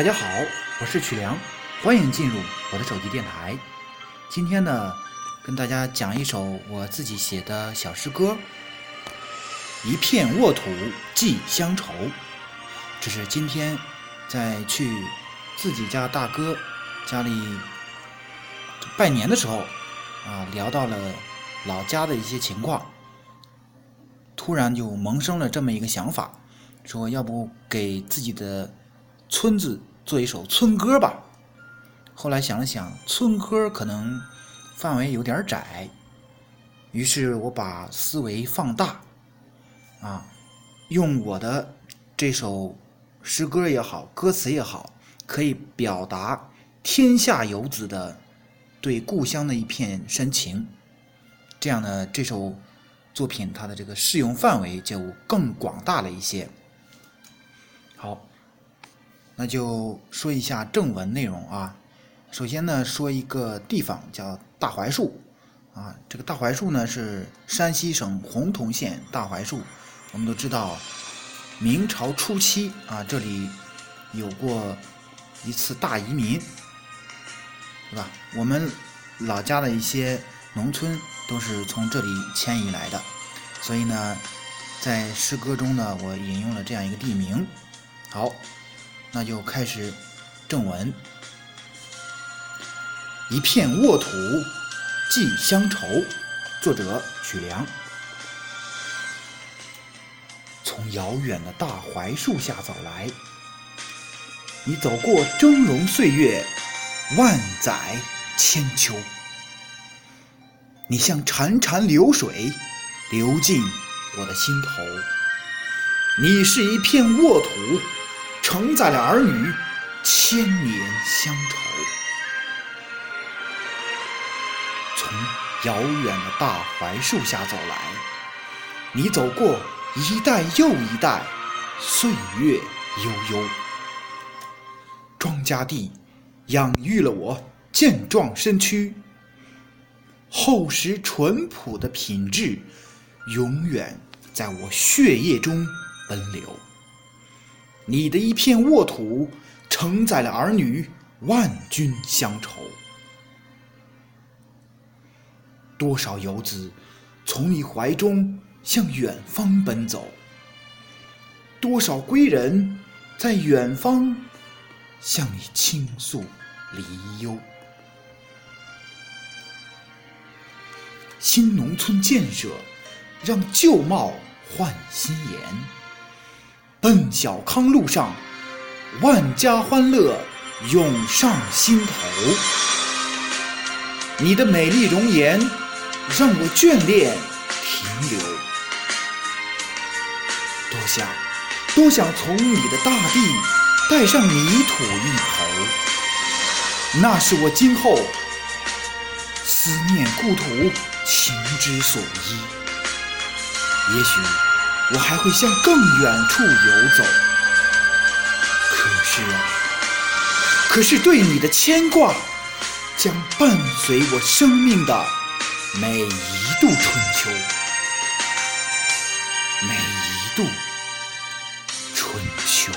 大家好，我是曲良，欢迎进入我的手机电台。今天呢，跟大家讲一首我自己写的小诗歌，《一片沃土寄乡愁》。这是今天在去自己家大哥家里拜年的时候啊，聊到了老家的一些情况，突然就萌生了这么一个想法，说要不给自己的。村子做一首村歌吧，后来想了想，村歌可能范围有点窄，于是我把思维放大，啊，用我的这首诗歌也好，歌词也好，可以表达天下游子的对故乡的一片深情，这样呢，这首作品它的这个适用范围就更广大了一些。好。那就说一下正文内容啊。首先呢，说一个地方叫大槐树啊。这个大槐树呢是山西省洪洞县大槐树。我们都知道，明朝初期啊，这里有过一次大移民，对吧？我们老家的一些农村都是从这里迁移来的，所以呢，在诗歌中呢，我引用了这样一个地名。好。那就开始正文。一片沃土寄乡愁，作者许良。从遥远的大槐树下走来，你走过峥嵘岁月，万载千秋。你像潺潺流水，流进我的心头。你是一片沃土。承载了儿女千年乡愁，从遥远的大槐树下走来，你走过一代又一代，岁月悠悠。庄稼地养育了我健壮身躯，厚实淳朴的品质永远在我血液中奔流。你的一片沃土，承载了儿女万军乡愁。多少游子从你怀中向远方奔走，多少归人，在远方向你倾诉离忧。新农村建设，让旧貌换新颜。奔小康路上，万家欢乐涌上心头。你的美丽容颜让我眷恋停留。多想，多想从你的大地带上泥土一头。那是我今后思念故土情之所依。也许。我还会向更远处游走，可是啊，可是对你的牵挂将伴随我生命的每一度春秋，每一度春秋。